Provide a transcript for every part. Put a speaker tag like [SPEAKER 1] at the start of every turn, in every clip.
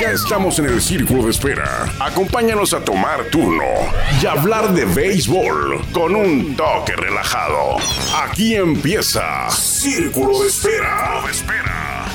[SPEAKER 1] Ya estamos en el círculo de espera. Acompáñanos a tomar turno y hablar de béisbol con un toque relajado. Aquí empieza Círculo de Espera. de espera.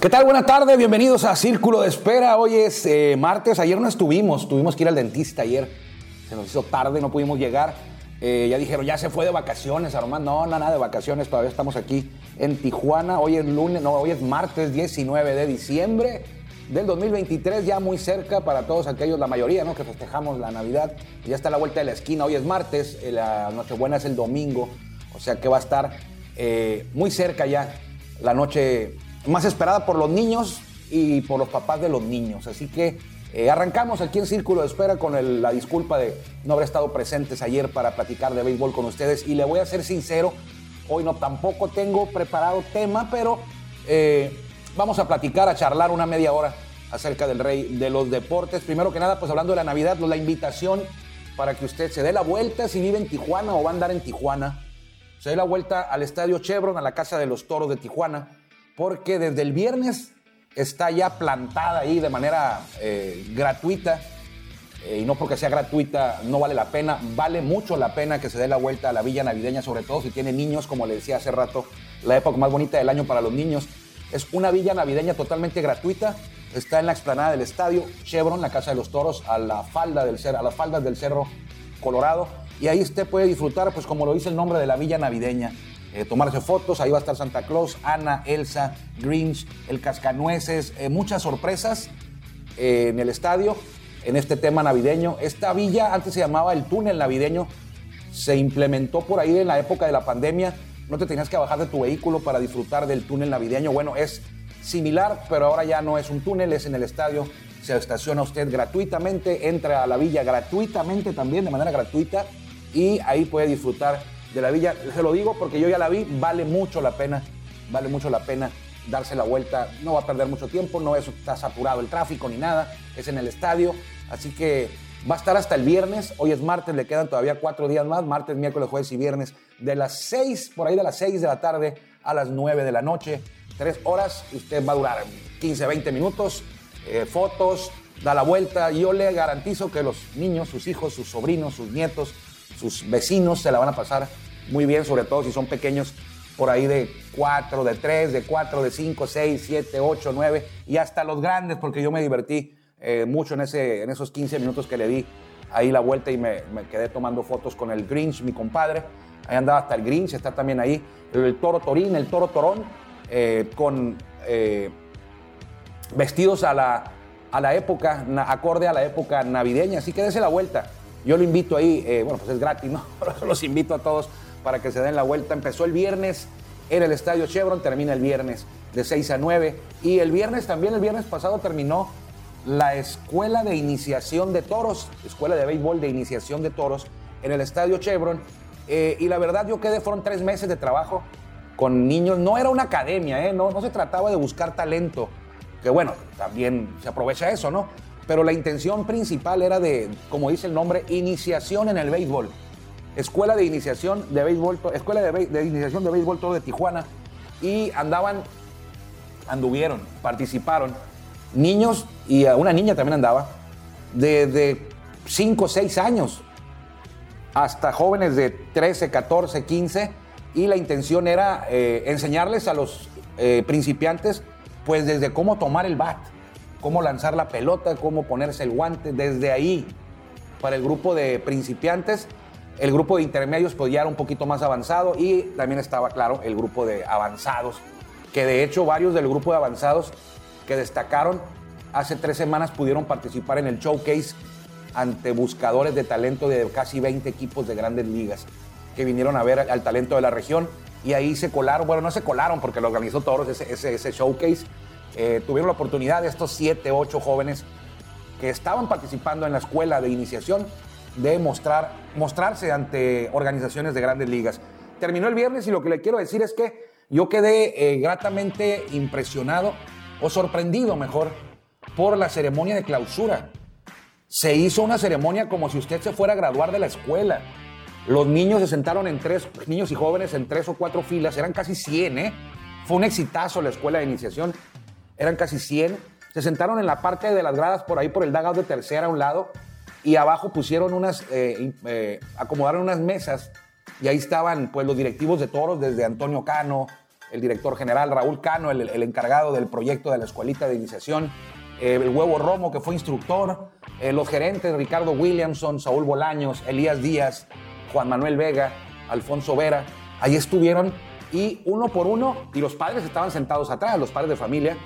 [SPEAKER 2] ¿Qué tal? Buenas tardes, bienvenidos a Círculo de Espera. Hoy es eh, martes, ayer no estuvimos, tuvimos que ir al dentista ayer. Se nos hizo tarde, no pudimos llegar. Eh, ya dijeron, ya se fue de vacaciones, Armando. No, no, nada de vacaciones, todavía estamos aquí en Tijuana. Hoy es lunes, no, hoy es martes 19 de diciembre del 2023, ya muy cerca para todos aquellos, la mayoría, ¿no? Que festejamos la Navidad. Ya está a la vuelta de la esquina, hoy es martes, eh, la Nochebuena es el domingo, o sea que va a estar eh, muy cerca ya la noche más esperada por los niños y por los papás de los niños. Así que eh, arrancamos aquí en Círculo de Espera con la disculpa de no haber estado presentes ayer para platicar de béisbol con ustedes. Y le voy a ser sincero, hoy no tampoco tengo preparado tema, pero eh, vamos a platicar, a charlar una media hora acerca del rey de los deportes. Primero que nada, pues hablando de la Navidad, pues, la invitación para que usted se dé la vuelta si vive en Tijuana o va a andar en Tijuana se dé la vuelta al Estadio Chevron, a la Casa de los Toros de Tijuana, porque desde el viernes está ya plantada ahí de manera eh, gratuita, eh, y no porque sea gratuita no vale la pena, vale mucho la pena que se dé la vuelta a la villa navideña, sobre todo si tiene niños, como le decía hace rato, la época más bonita del año para los niños. Es una villa navideña totalmente gratuita, está en la explanada del Estadio Chevron, la Casa de los Toros, a, la falda del cer- a las faldas del Cerro Colorado. Y ahí usted puede disfrutar, pues como lo dice el nombre de la villa navideña, eh, tomarse fotos, ahí va a estar Santa Claus, Ana, Elsa, Grinch, el Cascanueces, eh, muchas sorpresas eh, en el estadio, en este tema navideño. Esta villa antes se llamaba el túnel navideño, se implementó por ahí en la época de la pandemia, no te tenías que bajar de tu vehículo para disfrutar del túnel navideño. Bueno, es similar, pero ahora ya no es un túnel, es en el estadio. Se estaciona usted gratuitamente, entra a la villa gratuitamente también, de manera gratuita, y ahí puede disfrutar de la villa. Se lo digo porque yo ya la vi, vale mucho la pena, vale mucho la pena darse la vuelta. No va a perder mucho tiempo, no es, está saturado el tráfico ni nada, es en el estadio, así que va a estar hasta el viernes. Hoy es martes, le quedan todavía cuatro días más, martes, miércoles, jueves y viernes, de las seis, por ahí de las seis de la tarde a las nueve de la noche. Tres horas, usted va a durar 15, 20 minutos, eh, fotos, da la vuelta. Yo le garantizo que los niños, sus hijos, sus sobrinos, sus nietos, sus vecinos se la van a pasar muy bien, sobre todo si son pequeños por ahí de 4, de 3, de 4, de 5, 6, 7, 8, 9 y hasta los grandes, porque yo me divertí eh, mucho en, ese, en esos 15 minutos que le di ahí la vuelta y me, quedé tomando fotos con el Grinch, mi compadre. Ahí andaba hasta el Grinch, está también ahí. El, toro Torín, el toro Torón, eh, con eh, vestidos a la, a la época, acorde a la época navideña. Así que dése la vuelta. Yo lo invito ahí, eh, bueno, pues es gratis, ¿no? Los invito a todos para que se den la vuelta. Empezó el viernes en el Estadio Chevron, termina el viernes de 6 a 9. Y el viernes también, el viernes pasado terminó la Escuela de Iniciación de Toros, Escuela de Béisbol de Iniciación de Toros en el Estadio Chevron. Eh, y la verdad yo quedé, fueron tres meses de trabajo con niños. No era una academia, ¿eh? no, no se trataba de buscar talento, que bueno, también se aprovecha eso, ¿no? Pero la intención principal era de, como dice el nombre, iniciación en el béisbol. Escuela de Iniciación de Béisbol, Escuela de, Iniciación de Béisbol todo de Tijuana. Y andaban, anduvieron, participaron niños, y una niña también andaba, de 5 o 6 años hasta jóvenes de 13, 14, 15, y la intención era eh, enseñarles a los eh, principiantes, pues desde cómo tomar el bat, cómo lanzar la pelota, cómo ponerse el guante. Desde ahí, para el grupo de principiantes, el grupo de intermedios pues ya era un poquito más avanzado y también estaba, claro, el grupo de avanzados, que de hecho varios del grupo de avanzados que destacaron hace tres semanas pudieron participar en el showcase ante buscadores de talento de casi 20 equipos de grandes ligas que vinieron a ver al talento de la región y ahí se colaron, bueno, no se colaron porque lo organizó Toros ese, ese, showcase, eh, tuvieron la oportunidad de estos 7, 8 jóvenes que estaban participando en la escuela de iniciación de mostrar, mostrarse ante organizaciones de grandes ligas. Terminó el viernes y lo que le quiero decir es que yo quedé eh, gratamente impresionado o sorprendido mejor por la ceremonia de clausura. Se hizo una ceremonia como si usted se fuera a graduar de la escuela. Los niños se sentaron en tres, niños y jóvenes en tres o cuatro filas, eran casi 100, ¿eh? Fue un exitazo la escuela de iniciación, eran casi 100. Se sentaron en la parte de las gradas por ahí, por el dagado de tercera a un lado, y abajo pusieron unas, eh, eh, acomodaron unas mesas, y ahí estaban pues los directivos de toros, desde Antonio Cano, el director general Raúl Cano, el, encargado del proyecto de la escuelita de iniciación, eh, el huevo Romo, que fue instructor, los gerentes Ricardo Williamson, Saúl Bolaños, Elías Díaz, Juan Manuel Vega, Alfonso Vera, ahí estuvieron y uno por uno, y los padres estaban sentados atrás, los padres de familia,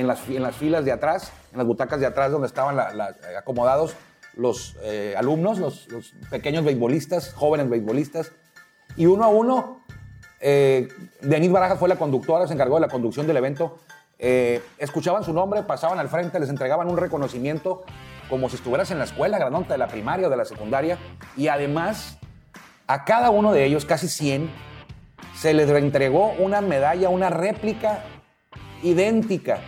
[SPEAKER 2] en las, en las filas de atrás, en las butacas de atrás donde estaban eh, acomodados los eh, alumnos, los, pequeños beisbolistas, jóvenes beisbolistas, y uno a uno, eh, Denis Barajas fue la conductora, se encargó de la conducción del evento, eh, escuchaban su nombre, pasaban al frente, les entregaban un reconocimiento como si estuvieras en la escuela, granota de la primaria o de la secundaria, y además a cada uno de ellos, casi 100, se les reentregó una medalla, una réplica idéntica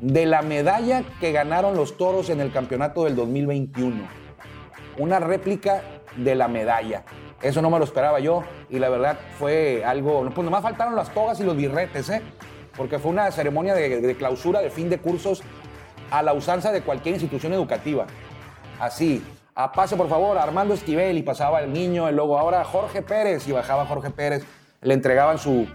[SPEAKER 2] de la medalla que ganaron los toros en el campeonato del 2021. Una réplica de la medalla. Eso no me lo esperaba yo y la verdad fue algo. Pues nomás faltaron las togas y los birretes, ¿eh? Porque fue una ceremonia de, clausura de fin de cursos a la usanza de cualquier institución educativa. Así, a pase por favor, Armando Esquivel y pasaba el niño, y luego ahora Jorge Pérez y bajaba Jorge Pérez, le entregaban su,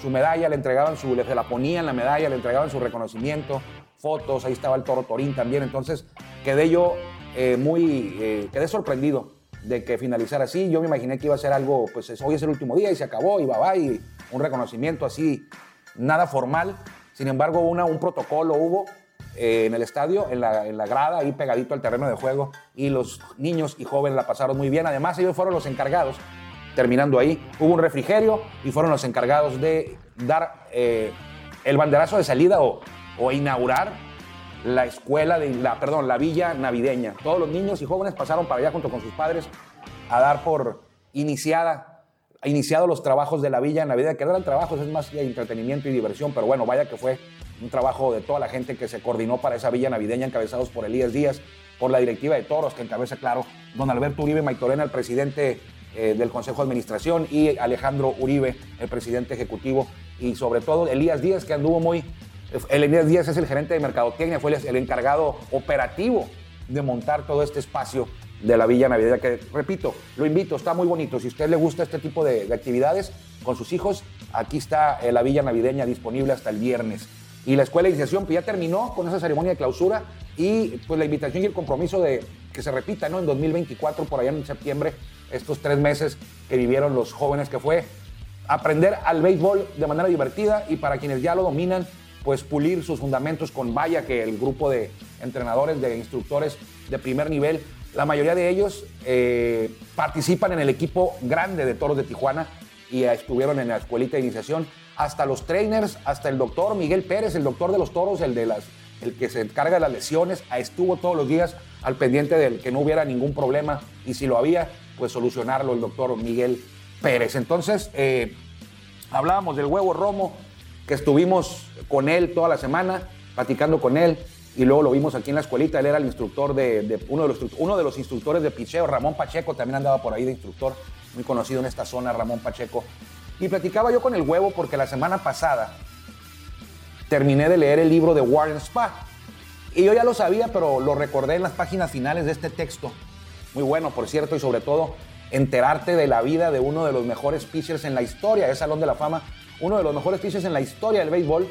[SPEAKER 2] su medalla, le entregaban su, le, la ponían la medalla, le entregaban su reconocimiento, fotos, ahí estaba el toro Torín también, entonces quedé yo eh, muy, eh, quedé sorprendido de que finalizara así, yo me imaginé que iba a ser algo, pues hoy es el último día y se acabó y va, y un reconocimiento así, nada formal, sin embargo una, un protocolo hubo eh, en el estadio, en la, en la, grada, ahí pegadito al terreno de juego, y los niños y jóvenes la pasaron muy bien. Además, ellos fueron los encargados, terminando ahí, hubo un refrigerio y fueron los encargados de dar eh, el banderazo de salida o, inaugurar la escuela, de la, perdón, la villa navideña. Todos los niños y jóvenes pasaron para allá junto con sus padres a dar por iniciada iniciado los trabajos de la villa navideña, que no eran trabajos, es más entretenimiento y diversión, pero bueno, vaya que fue un trabajo de toda la gente que se coordinó para esa villa navideña, encabezados por Elías Díaz, por la directiva de Toros, que encabeza, claro, don Alberto Uribe Maitorena, el presidente eh, del Consejo de Administración, y Alejandro Uribe, el presidente ejecutivo, y sobre todo Elías Díaz, que anduvo muy... El Elías Díaz es el gerente de Mercadotecnia, fue el encargado operativo de montar todo este espacio de la Villa Navideña, que repito, lo invito, está muy bonito. Si a usted le gusta este tipo de, de actividades con sus hijos, aquí está eh, la Villa Navideña disponible hasta el viernes. Y la escuela de iniciación pues, ya terminó con esa ceremonia de clausura y pues la invitación y el compromiso de que se repita ¿no? en 2024, por allá en septiembre, estos tres meses que vivieron los jóvenes, que fue aprender al béisbol de manera divertida y para quienes ya lo dominan, pues pulir sus fundamentos con vaya que el grupo de entrenadores, de instructores de primer nivel, la mayoría de ellos eh, participan en el equipo grande de Toros de Tijuana y estuvieron en la escuelita de iniciación. Hasta los trainers, hasta el doctor Miguel Pérez, el doctor de los toros, el, de las, el que se encarga de las lesiones, estuvo todos los días al pendiente de que no hubiera ningún problema y si lo había, pues solucionarlo el doctor Miguel Pérez. Entonces, eh, hablábamos del huevo Romo, que estuvimos con él toda la semana, platicando con él, y luego lo vimos aquí en la escuelita, él era el instructor de, uno, de los, uno de los instructores de picheo, Ramón Pacheco también andaba por ahí de instructor, muy conocido en esta zona, Ramón Pacheco. Y platicaba yo con el huevo porque la semana pasada terminé de leer el libro de Warren Spa. Y yo ya lo sabía, pero lo recordé en las páginas finales de este texto. Muy bueno, por cierto, y sobre todo enterarte de la vida de uno de los mejores pitchers en la historia, es Salón de la Fama, uno de los mejores pitchers en la historia del béisbol,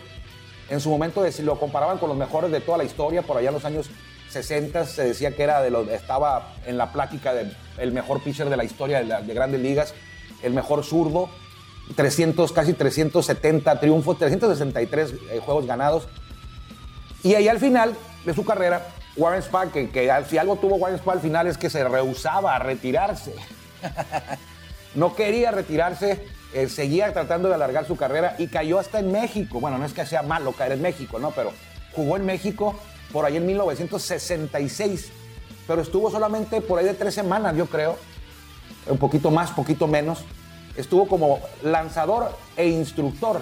[SPEAKER 2] En su momento lo comparaban con los mejores de toda la historia, por allá en los años 60 se decía que era de los, estaba en la plática del mejor pitcher de la historia de, grandes ligas, el mejor zurdo, 300, casi 370 triunfos, 363 eh, juegos ganados. Y ahí al final de su carrera, Warren Spahn, que, que, si algo tuvo Warren Spahn al final es que se rehusaba a retirarse. no quería retirarse, eh, seguía tratando de alargar su carrera y cayó hasta en México. Bueno, no es que sea malo caer en México, ¿no? Pero jugó en México por ahí en 1966, pero estuvo solamente por ahí de tres semanas, yo creo, un poquito más, poquito menos. Estuvo como lanzador e instructor,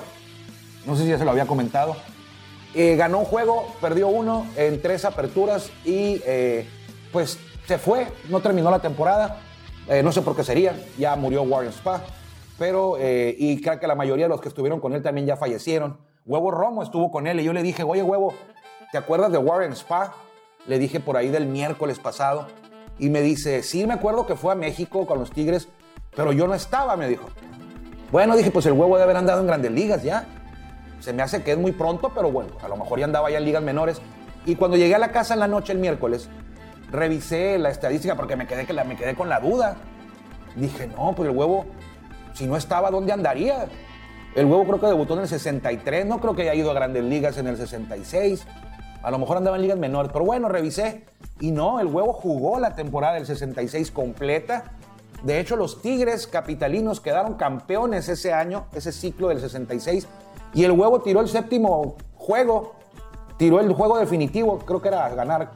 [SPEAKER 2] no sé si ya se lo había comentado. Eh, ganó un juego, perdió uno en tres aperturas y eh, pues se fue, no terminó la temporada. Eh, no sé por qué sería, ya murió Warren Spa, pero y creo que la mayoría de los que estuvieron con él también ya fallecieron. Huevo Romo estuvo con él y yo le dije, oye Huevo, ¿te acuerdas de Warren Spa? Le dije por ahí del miércoles pasado y me dice, sí me acuerdo que fue a México con los Tigres, pero yo no estaba, me dijo. Bueno, dije, pues el huevo debe haber andado en grandes ligas ya. Se me hace que es muy pronto, pero bueno, a lo mejor ya andaba ya en ligas menores. Y cuando llegué a la casa en la noche el miércoles, revisé la estadística porque me quedé, me quedé con la duda. Dije, no, pues el huevo, si no estaba, ¿dónde andaría? El huevo creo que debutó en el 63, no creo que haya ido a grandes ligas en el 66. A lo mejor andaba en ligas menores, pero bueno, revisé. Y no, el huevo jugó la temporada del 66 completa. De hecho, los Tigres capitalinos quedaron campeones ese año, ese ciclo del 66. Y el huevo tiró el séptimo juego, tiró el juego definitivo, creo que era ganar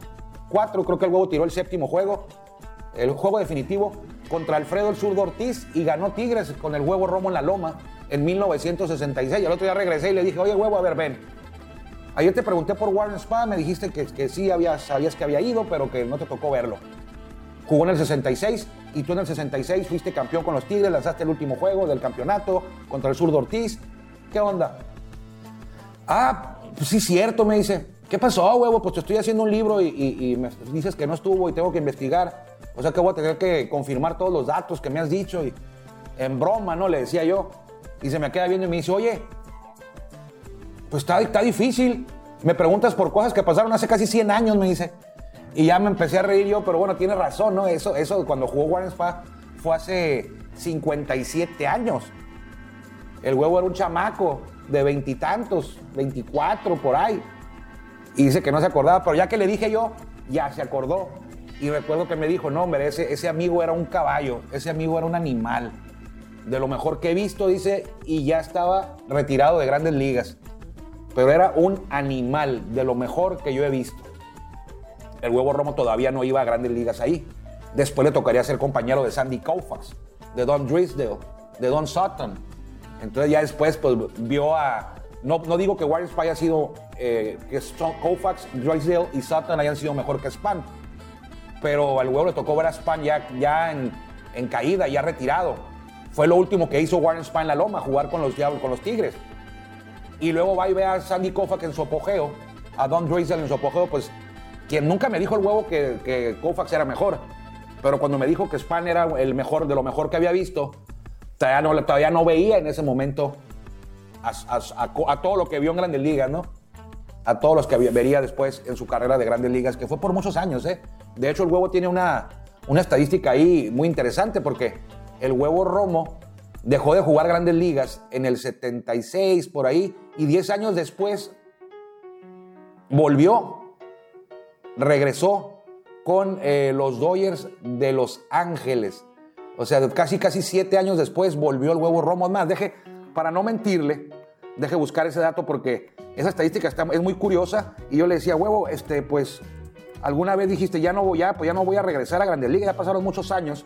[SPEAKER 2] cuatro, creo que el huevo tiró el séptimo juego, el juego definitivo contra Alfredo el Zurdo Ortiz y ganó Tigres con el huevo Romo en la Loma en 1966. Y al otro día regresé y le dije, oye, huevo, a ver, ven. Ayer te pregunté por Warren Spa, me dijiste que, que sí sabías que había ido, pero que no te tocó verlo. Jugó en el 66 y tú en el 66 fuiste campeón con los Tigres, lanzaste el último juego del campeonato contra el Zurdo Ortiz. ¿Qué onda? Ah, pues sí, cierto, me dice. ¿Qué pasó, huevo? Pues te estoy haciendo un libro y, y, me dices que no estuvo y tengo que investigar. O sea que voy a tener que confirmar todos los datos que me has dicho. Y en broma, ¿no? Le decía yo. Y se me queda viendo y me dice, oye, pues está, está difícil. Me preguntas por cosas que pasaron hace casi 100 años, me dice. Y ya me empecé a reír yo, pero bueno, tiene razón, ¿no? Eso, eso cuando jugó Warren Spa fue hace 57 años. El huevo era un chamaco de veintitantos, 24 por ahí. Y dice que no se acordaba, pero ya que le dije yo, ya se acordó. Y recuerdo que me dijo, no, hombre, ese, ese amigo era un caballo, ese amigo era un animal de lo mejor que he visto, dice, y ya estaba retirado de grandes ligas. Pero era un animal de lo mejor que yo he visto. El huevo Romo todavía no iba a grandes ligas ahí. Después le tocaría ser compañero de Sandy Koufax, de Don Drisdale, de Don Sutton. Entonces ya después pues, vio a... No, no digo que Warren Spy haya sido... Eh, que Koufax, Drysdale y Sutton hayan sido mejor que Span. Pero al huevo le tocó ver a Span ya, ya en, caída, ya retirado fue lo último que hizo Warren Spahn en la loma, jugar con los con los Tigres. Y luego va y ve a Sandy Koufax en su apogeo, a Don Drysdale en su apogeo, pues quien nunca me dijo el huevo que, que Koufax era mejor. Pero cuando me dijo que Spahn era el mejor, de lo mejor que había visto, todavía no, veía en ese momento a, todo lo que vio en Grandes Ligas, ¿no? A todos los que vería después en su carrera de Grandes Ligas, que fue por muchos años, ¿eh? De hecho, el huevo tiene una, una estadística ahí muy interesante porque el huevo Romo dejó de jugar grandes ligas en el 76, por ahí, y 10 años después volvió, regresó con eh, los Dodgers de Los Ángeles. O sea, casi, casi siete años después volvió el huevo Romo. Más, deje, para no mentirle, deje buscar ese dato porque esa estadística es muy curiosa. Y yo le decía, huevo, este, pues, alguna vez dijiste, ya no voy, ya, pues ya no voy a regresar a Grandes Ligas, ya pasaron muchos años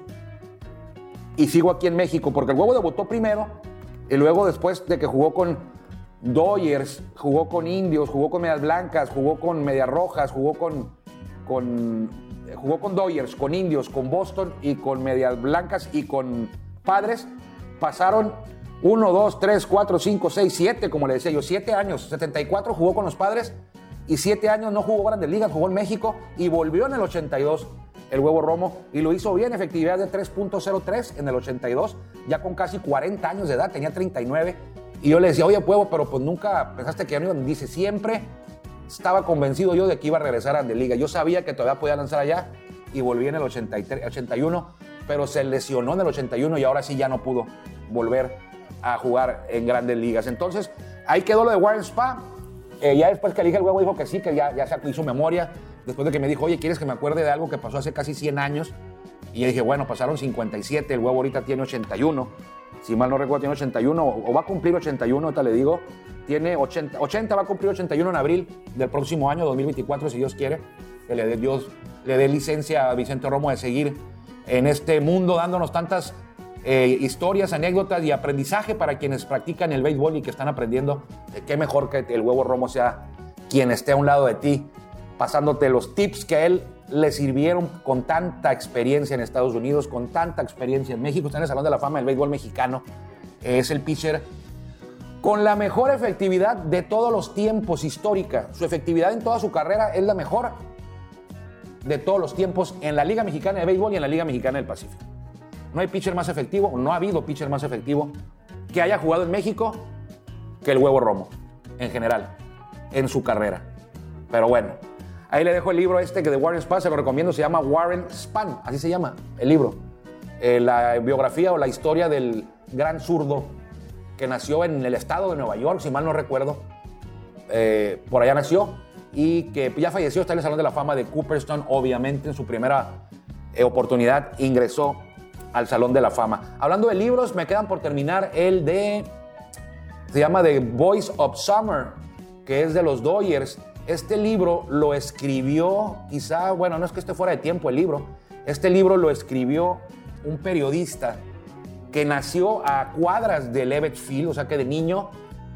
[SPEAKER 2] y sigo aquí en México, porque el huevo debutó primero y luego después de que jugó con Dodgers, jugó con Indios, jugó con Medias Blancas, jugó con Medias Rojas, jugó con, con, jugó con Dodgers, con Indios, con Boston y con Medias Blancas y con Padres, pasaron 1, 2, 3, 4, 5, 6, 7, como le decía yo, 7 años, 74 jugó con los Padres y 7 años no jugó Grandes Ligas, jugó en México y volvió en el 82 el huevo Romo y lo hizo bien, efectividad de 3.03 en el 82, ya con casi 40 años de edad, tenía 39 Y yo le decía, oye, Pueblo, pero pues nunca pensaste que ya no iban. Dice, siempre estaba convencido yo de que iba a regresar a Liga. Yo sabía que todavía podía lanzar allá y volví en el 83, 81, pero se lesionó en el 81 y ahora sí ya no pudo volver a jugar en grandes ligas. Entonces, ahí quedó lo de Warren Spa. Eh, ya después que elige el huevo dijo que sí, que ya, ya se hizo memoria. Después de que me dijo, oye, ¿quieres que me acuerde de algo que pasó hace casi 100 años? Y yo dije, bueno, pasaron 57, el huevo ahorita tiene 81. Si mal no recuerdo, tiene 81 o va a cumplir 81, ahorita le digo. Tiene 80, 80 va a cumplir 81 en abril del próximo año, 2024, si Dios quiere. Que le dé Dios, le dé licencia a Vicente Romo de seguir en este mundo dándonos tantas eh, historias, anécdotas y aprendizaje para quienes practican el béisbol y que están aprendiendo. qué mejor que el huevo Romo sea quien esté a un lado de ti, pasándote los tips que él le sirvieron con tanta experiencia en Estados Unidos, con tanta experiencia en México. Está en el Salón de la Fama del Béisbol Mexicano. Es el pitcher con la mejor efectividad de todos los tiempos histórica. Su efectividad en toda su carrera es la mejor de todos los tiempos en la Liga Mexicana de Béisbol y en la Liga Mexicana del Pacífico. No hay pitcher más efectivo, no ha habido pitcher más efectivo que haya jugado en México que el huevo Romo, en general, en su carrera. Pero bueno, ahí le dejo el libro este que de Warren Spahn, se lo recomiendo, se llama Warren Spahn, así se llama el libro. Eh, la biografía o la historia del gran zurdo que nació en el estado de Nueva York, si mal no recuerdo. Eh, por allá nació y que ya falleció, está en el Salón de la Fama de Cooperstown, obviamente en su primera eh, oportunidad ingresó al Salón de la Fama. Hablando de libros, me quedan por terminar el de, se llama The Voice of Summer, que es de los Doyers. Este libro lo escribió, quizá, bueno, no es que esté fuera de tiempo el libro, este libro lo escribió un periodista que nació a cuadras de Levitt Field, o sea que de niño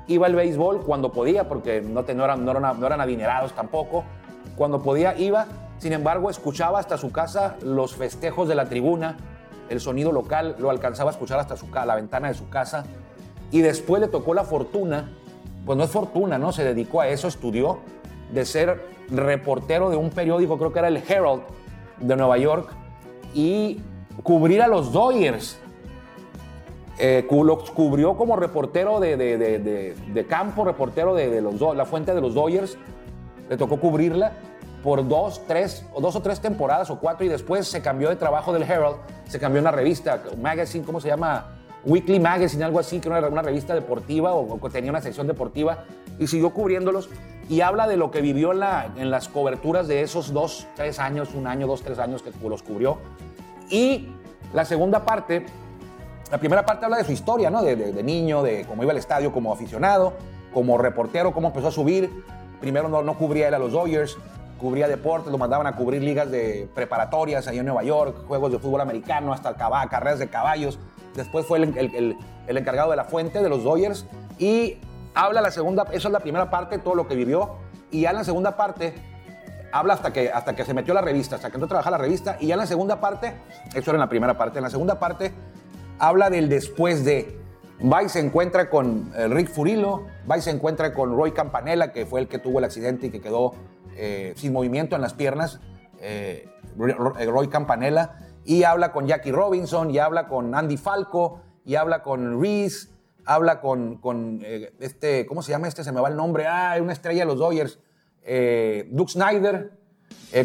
[SPEAKER 2] iba al béisbol cuando podía, porque no, no, eran, no, no eran adinerados tampoco. Cuando podía iba, sin embargo, escuchaba hasta su casa los festejos de la tribuna, el sonido local lo alcanzaba a escuchar hasta su, la ventana de su casa. Y después le tocó la fortuna, pues no es fortuna, ¿no? Se dedicó a eso, estudió, de ser reportero de un periódico, creo que era el Herald de Nueva York, y cubrir a los Dodgers. Eh, cubrió como reportero de, de, campo, reportero de, los, la fuente de los Dodgers. Le tocó cubrirla por dos, tres, o dos o tres temporadas o cuatro y después se cambió de trabajo del Herald, se cambió a una revista, magazine, ¿cómo se llama? Weekly Magazine, algo así, que era una revista deportiva o, tenía una sección deportiva y siguió cubriéndolos y habla de lo que vivió en, la, en las coberturas de esos dos, tres años, un año, dos, tres años que los cubrió. Y la segunda parte, la primera parte habla de su historia, ¿no? De, de, niño, de cómo iba al estadio como aficionado, como reportero, cómo empezó a subir. Primero no, no cubría él a los Dodgers, cubría deportes, lo mandaban a cubrir ligas de preparatorias ahí en Nueva York, juegos de fútbol americano, hasta carreras de caballos. Después fue el, encargado de la fuente de los Dodgers y habla la segunda, eso es la primera parte, todo lo que vivió, y ya en la segunda parte habla hasta que, hasta que se metió la revista, hasta que entró a trabajar la revista, y ya en la segunda parte, eso era en la primera parte, en la segunda parte habla del después de, va y se encuentra con eh, Rick Furilo, va y se encuentra con Roy Campanella, que fue el que tuvo el accidente y que quedó eh, sin movimiento en las piernas, eh, Roy Campanella, y habla con Jackie Robinson, y habla con Andy Falco, y habla con Reese, habla con, con eh, este, ¿cómo se llama este? Se me va el nombre, ah, una estrella de los Dodgers, Duke Snyder,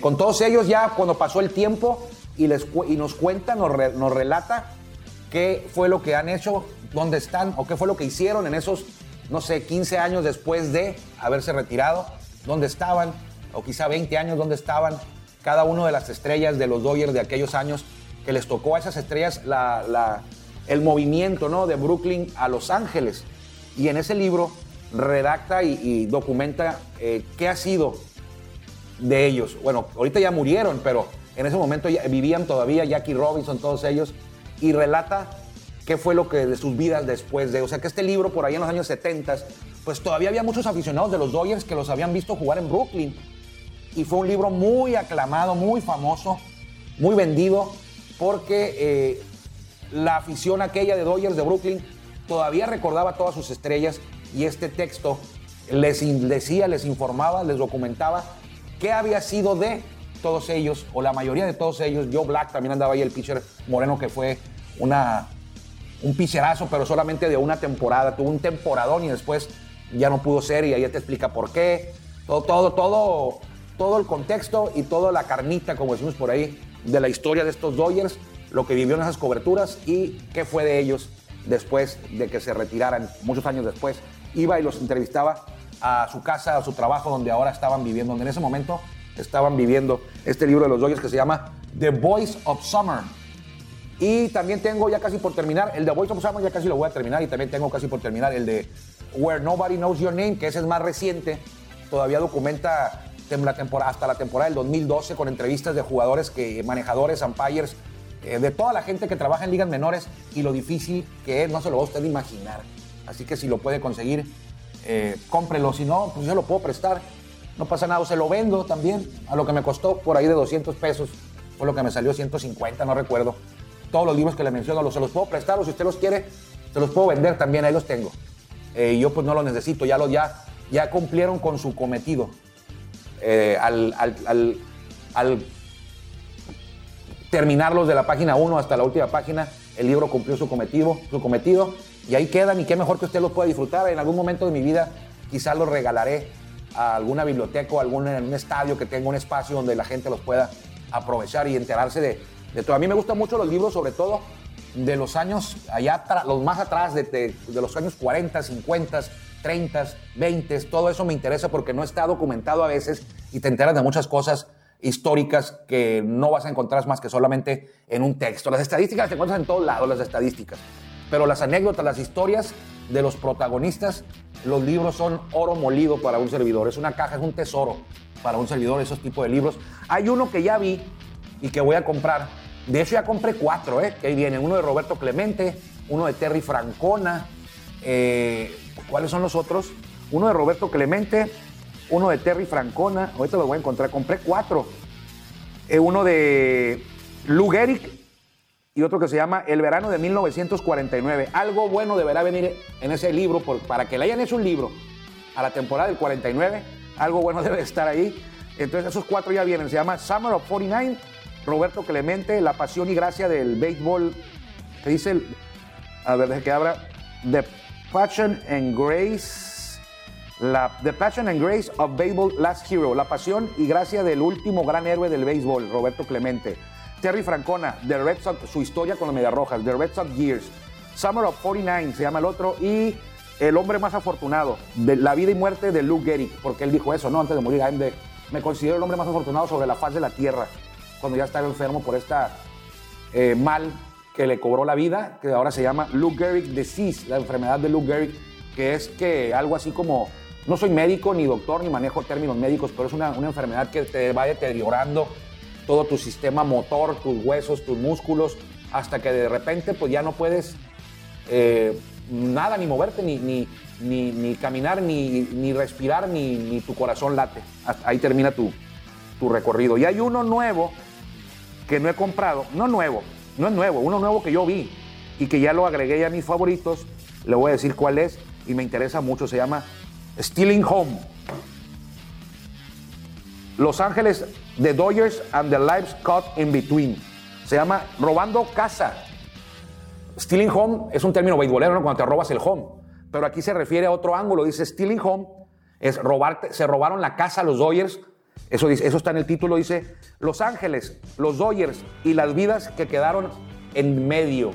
[SPEAKER 2] con todos ellos ya cuando pasó el tiempo y, les, y nos cuenta, nos, nos relata qué fue lo que han hecho, dónde están o qué fue lo que hicieron en esos, no sé, 15 años después de haberse retirado, dónde estaban, o quizá 20 años donde estaban cada una de las estrellas de los Dodgers de aquellos años que les tocó a esas estrellas el movimiento ¿no? de Brooklyn a Los Ángeles. Y en ese libro redacta y, documenta eh, qué ha sido de ellos. Bueno, ahorita ya murieron, pero en ese momento vivían todavía Jackie Robinson, todos ellos, y relata qué fue lo que de sus vidas después de. O sea que este libro, por ahí en los años 70, pues todavía había muchos aficionados de los Dodgers que los habían visto jugar en Brooklyn y fue un libro muy aclamado, muy famoso, muy vendido, porque eh, la afición aquella de Dodgers de Brooklyn todavía recordaba todas sus estrellas y este texto les decía, les informaba, les documentaba qué había sido de todos ellos, o la mayoría de todos ellos. Joe Black también andaba ahí, el pitcher moreno que fue una, un picherazo, pero solamente de una temporada. Tuvo un temporadón y después ya no pudo ser y ahí te explica por qué. Todo, todo, todo, todo el contexto y toda la carnita, como decimos por ahí, de la historia de estos Dodgers, lo que vivió en esas coberturas y qué fue de ellos después de que se retiraran, muchos años después. Iba y los entrevistaba a su casa, a su trabajo, donde ahora estaban viviendo, donde en ese momento estaban viviendo este libro de los Dodgers que se llama The Voice of Summer. Y también tengo ya casi por terminar, el de Voice of Summer ya casi lo voy a terminar y también tengo casi por terminar el de Where Nobody Knows Your Name, que ese es más reciente, todavía documenta hasta la temporada del 2012 con entrevistas de jugadores, que, manejadores, umpires, eh, de toda la gente que trabaja en ligas menores y lo difícil que es, no se lo va a usted imaginar. Así que si lo puede conseguir, eh, cómprelo. Si no, pues yo lo puedo prestar. No pasa nada. Se lo vendo también a lo que me costó por ahí de 200 pesos. Fue lo que me salió 150, no recuerdo. Todos los libros que le menciono, los, se los puedo prestar o si usted los quiere, se los puedo vender también. Ahí los tengo. Eh, yo pues no los necesito. Ya, los, ya, ya cumplieron con su cometido. Eh, al, al, al, terminarlos de la página 1 hasta la última página, el libro cumplió su cometido, su cometido y ahí quedan y qué mejor que usted los pueda disfrutar. En algún momento de mi vida quizás los regalaré a alguna biblioteca o algún un estadio que tenga un espacio donde la gente los pueda aprovechar y enterarse de, de todo. A mí me gustan mucho los libros, sobre todo de los años allá, los más atrás, de, de, de los años 40, 50, 30, 20, todo eso me interesa porque no está documentado a veces y te enteras de muchas cosas históricas que no vas a encontrar más que solamente en un texto. Las estadísticas te encuentras en todos lados, las estadísticas. Pero las anécdotas, las historias de los protagonistas, los libros son oro molido para un servidor. Es una caja, es un tesoro para un servidor, esos tipos de libros. Hay uno que ya vi y que voy a comprar. De hecho, ya compré cuatro, ¿eh? que ahí vienen. Uno de Roberto Clemente, uno de Terry Francona. Eh, ¿Cuáles son los otros? Uno de Roberto Clemente, uno de Terry Francona. Ahorita los voy a encontrar. Compré cuatro. Eh, uno de Lou Gehrig y otro que se llama El verano de 1949. Algo bueno deberá venir en ese libro para que le hayan hecho un libro a la temporada del 49. Algo bueno debe estar ahí. Entonces esos cuatro ya vienen. Se llama Summer of 49, Roberto Clemente, La pasión y gracia del béisbol. Que dice, a ver, desde que abra, The Passion and Grace. La, The Passion and Grace of Baseball Last Hero. La pasión y gracia del último gran héroe del béisbol, Roberto Clemente. Terry Francona, The Red Sox, su historia con los Medias Rojas, The Red Sox Years, Summer of 49 se llama el otro, y El hombre más afortunado, de la vida y muerte de Luke Gehrig, porque él dijo eso, ¿no? Antes de morir, de, me considero el hombre más afortunado sobre la faz de la tierra, cuando ya estaba enfermo por esta eh, mal que le cobró la vida, que ahora se llama Luke Gehrig Disease, la enfermedad de Luke Gehrig, que es que algo así como, no soy médico ni doctor ni manejo términos médicos, pero es una, una enfermedad que te va deteriorando todo tu sistema motor, tus huesos, tus músculos, hasta que de repente pues ya no puedes eh, nada, ni moverte, ni, ni, ni, caminar, ni, ni respirar, ni, tu corazón late. ahí termina tu, tu recorrido. Y hay uno nuevo que no he comprado, no nuevo, no es nuevo, uno nuevo que yo vi y que ya lo agregué a mis favoritos, le voy a decir cuál es y me interesa mucho, se llama Stealing Home. Los Ángeles The Dodgers and the Lives Caught in Between. Se llama Robando Casa. Stealing Home es un término beisbolero, ¿no? Cuando te robas el home. Pero aquí se refiere a otro ángulo. Dice Stealing Home es robarte, se robaron la casa los Dodgers. Eso, eso está en el título. Dice Los Ángeles, los Dodgers y las vidas que quedaron en medio.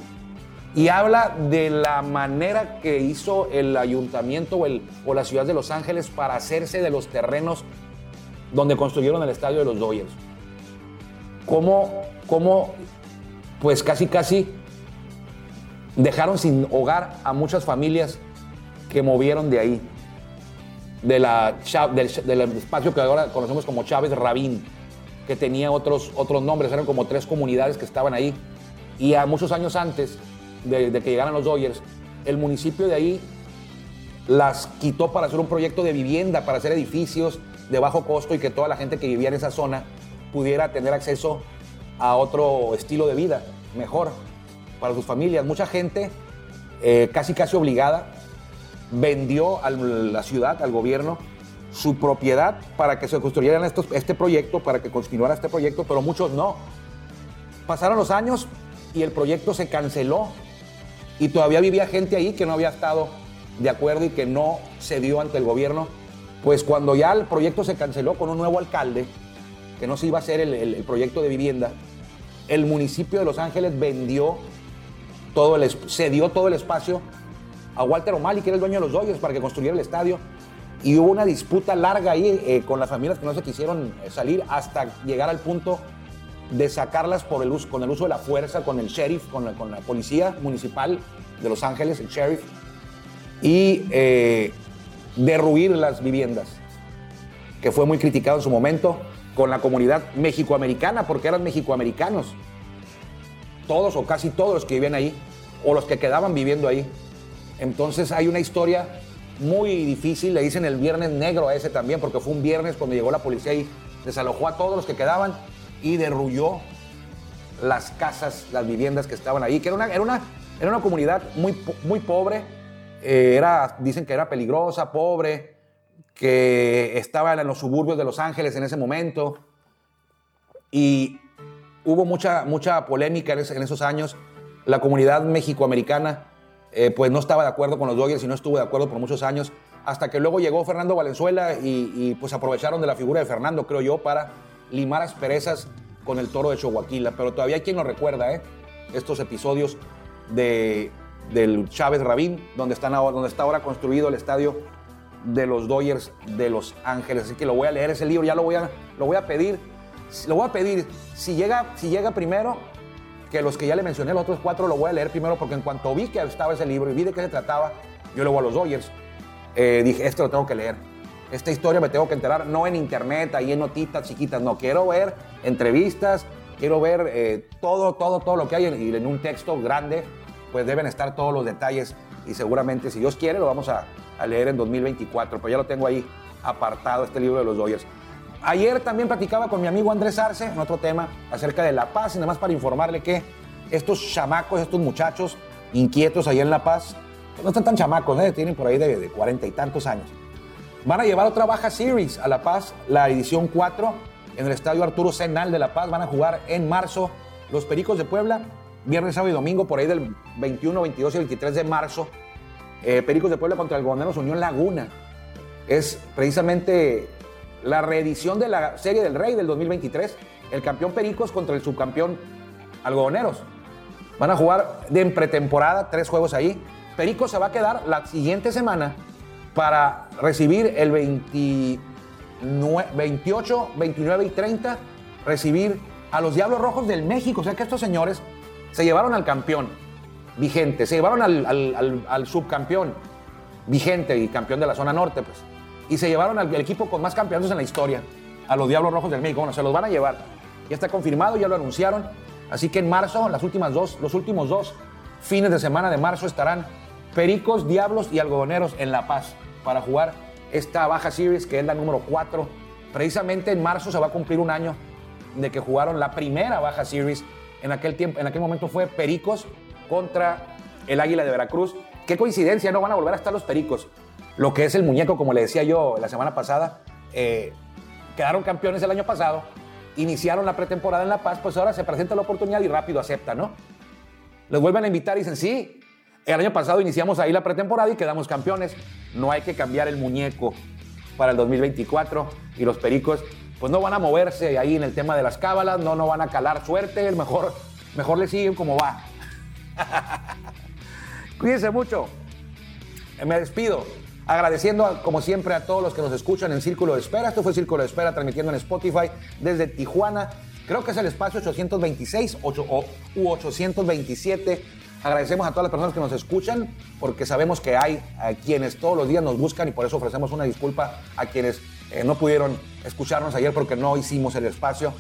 [SPEAKER 2] Y habla de la manera que hizo el ayuntamiento o, el, o la ciudad de Los Ángeles para hacerse de los terrenos donde construyeron el estadio de los Dodgers. Cómo, cómo pues casi, casi dejaron sin hogar a muchas familias que movieron de ahí, de la, del, espacio que ahora conocemos como Chávez Rabín, que tenía otros, otros nombres, eran como tres comunidades que estaban ahí. Y a muchos años antes de, que llegaran los Dodgers, el municipio de ahí las quitó para hacer un proyecto de vivienda, para hacer edificios, de bajo costo y que toda la gente que vivía en esa zona pudiera tener acceso a otro estilo de vida mejor para sus familias. Mucha gente, eh, casi casi obligada, vendió a la ciudad, al gobierno, su propiedad para que se construyeran estos, este proyecto, para que continuara este proyecto, pero muchos no. Pasaron los años y el proyecto se canceló y todavía vivía gente ahí que no había estado de acuerdo y que no se dio ante el gobierno. Pues cuando ya el proyecto se canceló con un nuevo alcalde, que no se iba a hacer el, proyecto de vivienda, el municipio de Los Ángeles vendió todo el, cedió todo el espacio a Walter O'Malley, que era el dueño de los Dodgers, para que construyera el estadio. Y hubo una disputa larga ahí eh, con las familias que no se quisieron eh, salir hasta llegar al punto de sacarlas con el uso de la fuerza, con el sheriff, con la, con la policía municipal de Los Ángeles, el sheriff, y eh, derruir las viviendas, que fue muy criticado en su momento con la comunidad mexicoamericana, porque eran mexicoamericanos, todos o casi todos los que vivían ahí, o los que quedaban viviendo ahí. Entonces hay una historia muy difícil, le dicen el viernes negro a ese también, porque fue un viernes cuando llegó la policía y desalojó a todos los que quedaban y derrulló las casas, las viviendas que estaban ahí, que era una, era una, era una comunidad muy, muy pobre, eh, era, dicen que era peligrosa, pobre, que estaba en los suburbios de Los Ángeles en ese momento y hubo mucha, mucha polémica en esos años. La comunidad mexicoamericana eh, pues no estaba de acuerdo con los Dodgers y no estuvo de acuerdo por muchos años, hasta que luego llegó Fernando Valenzuela y, pues aprovecharon de la figura de Fernando, creo yo, para limar asperezas con el toro de Chihuahua. Pero todavía hay quien lo recuerda, ¿eh? estos episodios de, del Chávez Rabín, donde, están ahora, donde está ahora construido el estadio de los Dodgers de Los Ángeles. Así que lo voy a leer ese libro, ya lo voy a, lo voy a pedir. Lo voy a pedir. Si llega, si llega primero, que los que ya le mencioné, los otros cuatro, lo voy a leer primero porque en cuanto vi que estaba ese libro y vi de qué se trataba, yo luego a los Dodgers, eh, dije, este lo tengo que leer. Esta historia me tengo que enterar, no en internet, ahí en notitas chiquitas, no, quiero ver entrevistas, quiero ver eh, todo, todo, todo lo que hay y en un texto grande, pues deben estar todos los detalles y seguramente, si Dios quiere, lo vamos a, a leer en 2024, pero ya lo tengo ahí apartado, este libro de los Dodgers. Ayer también platicaba con mi amigo Andrés Arce en otro tema acerca de La Paz y nada más para informarle que estos chamacos, estos muchachos inquietos ahí en La Paz, no están tan chamacos, ¿eh? tienen por ahí de cuarenta y tantos años. Van a llevar otra baja series a La Paz, la edición 4, en el estadio Arturo Senal de La Paz. Van a jugar en marzo los Pericos de Puebla, viernes, sábado y domingo, por ahí del 21, 22 y 23 de marzo. Eh, Pericos de Puebla contra el Goberneros Unión Laguna. Es precisamente la reedición de la Serie del Rey del 2023. El campeón Pericos contra el subcampeón Algodoneros. Van a jugar de pretemporada, tres juegos ahí. Pericos se va a quedar la siguiente semana para recibir el 29 28, 29 y 30, recibir a los Diablos Rojos del México. O sea que estos señores se llevaron al campeón vigente, se llevaron al- al subcampeón vigente y campeón de la zona norte, pues. Y se llevaron al equipo con más campeonatos en la historia, a los Diablos Rojos del México. Bueno, se los van a llevar. Ya está confirmado, ya lo anunciaron. Así que en marzo, las últimas dos, los últimos dos fines de semana de marzo estarán Pericos, Diablos y Algodoneros en La Paz para jugar esta baja series que es la número 4. Precisamente en marzo se va a cumplir un año de que jugaron la primera baja series. En aquel tiempo, en aquel momento fue Pericos contra el Águila de Veracruz. Qué coincidencia, no van a volver a estar los Pericos. Lo que es el muñeco, como le decía yo la semana pasada, eh, quedaron campeones el año pasado, iniciaron la pretemporada en La Paz, pues ahora se presenta la oportunidad y rápido aceptan, ¿no? Les vuelven a invitar y dicen, sí, el año pasado iniciamos ahí la pretemporada y quedamos campeones. No hay que cambiar el muñeco para el 2024 y los pericos pues no van a moverse ahí en el tema de las cábalas, no, no van a calar suerte, mejor, mejor le siguen como va. Cuídense mucho. Me despido agradeciendo como siempre a todos los que nos escuchan en Círculo de Espera. Esto fue Círculo de Espera transmitiendo en Spotify desde Tijuana. Creo que es el espacio 826 ocho- o- u 827. Agradecemos a todas las personas que nos escuchan porque sabemos que hay quienes todos los días nos buscan y por eso ofrecemos una disculpa a quienes eh, no pudieron escucharnos ayer porque no hicimos el espacio.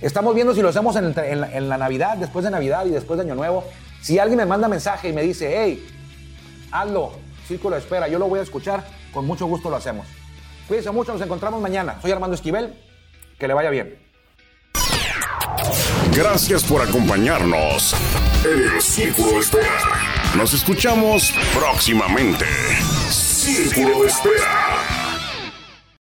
[SPEAKER 2] Estamos viendo si lo hacemos en, en la Navidad, después de Navidad y después de Año Nuevo. Si alguien me manda mensaje y me dice, hey, hazlo, círculo de espera, yo lo voy a escuchar, con mucho gusto lo hacemos. Cuídense mucho, nos encontramos mañana. Soy Armando Esquivel, que le vaya bien.
[SPEAKER 1] Gracias por acompañarnos en el Círculo de Espera. Nos escuchamos próximamente. Círculo de Espera.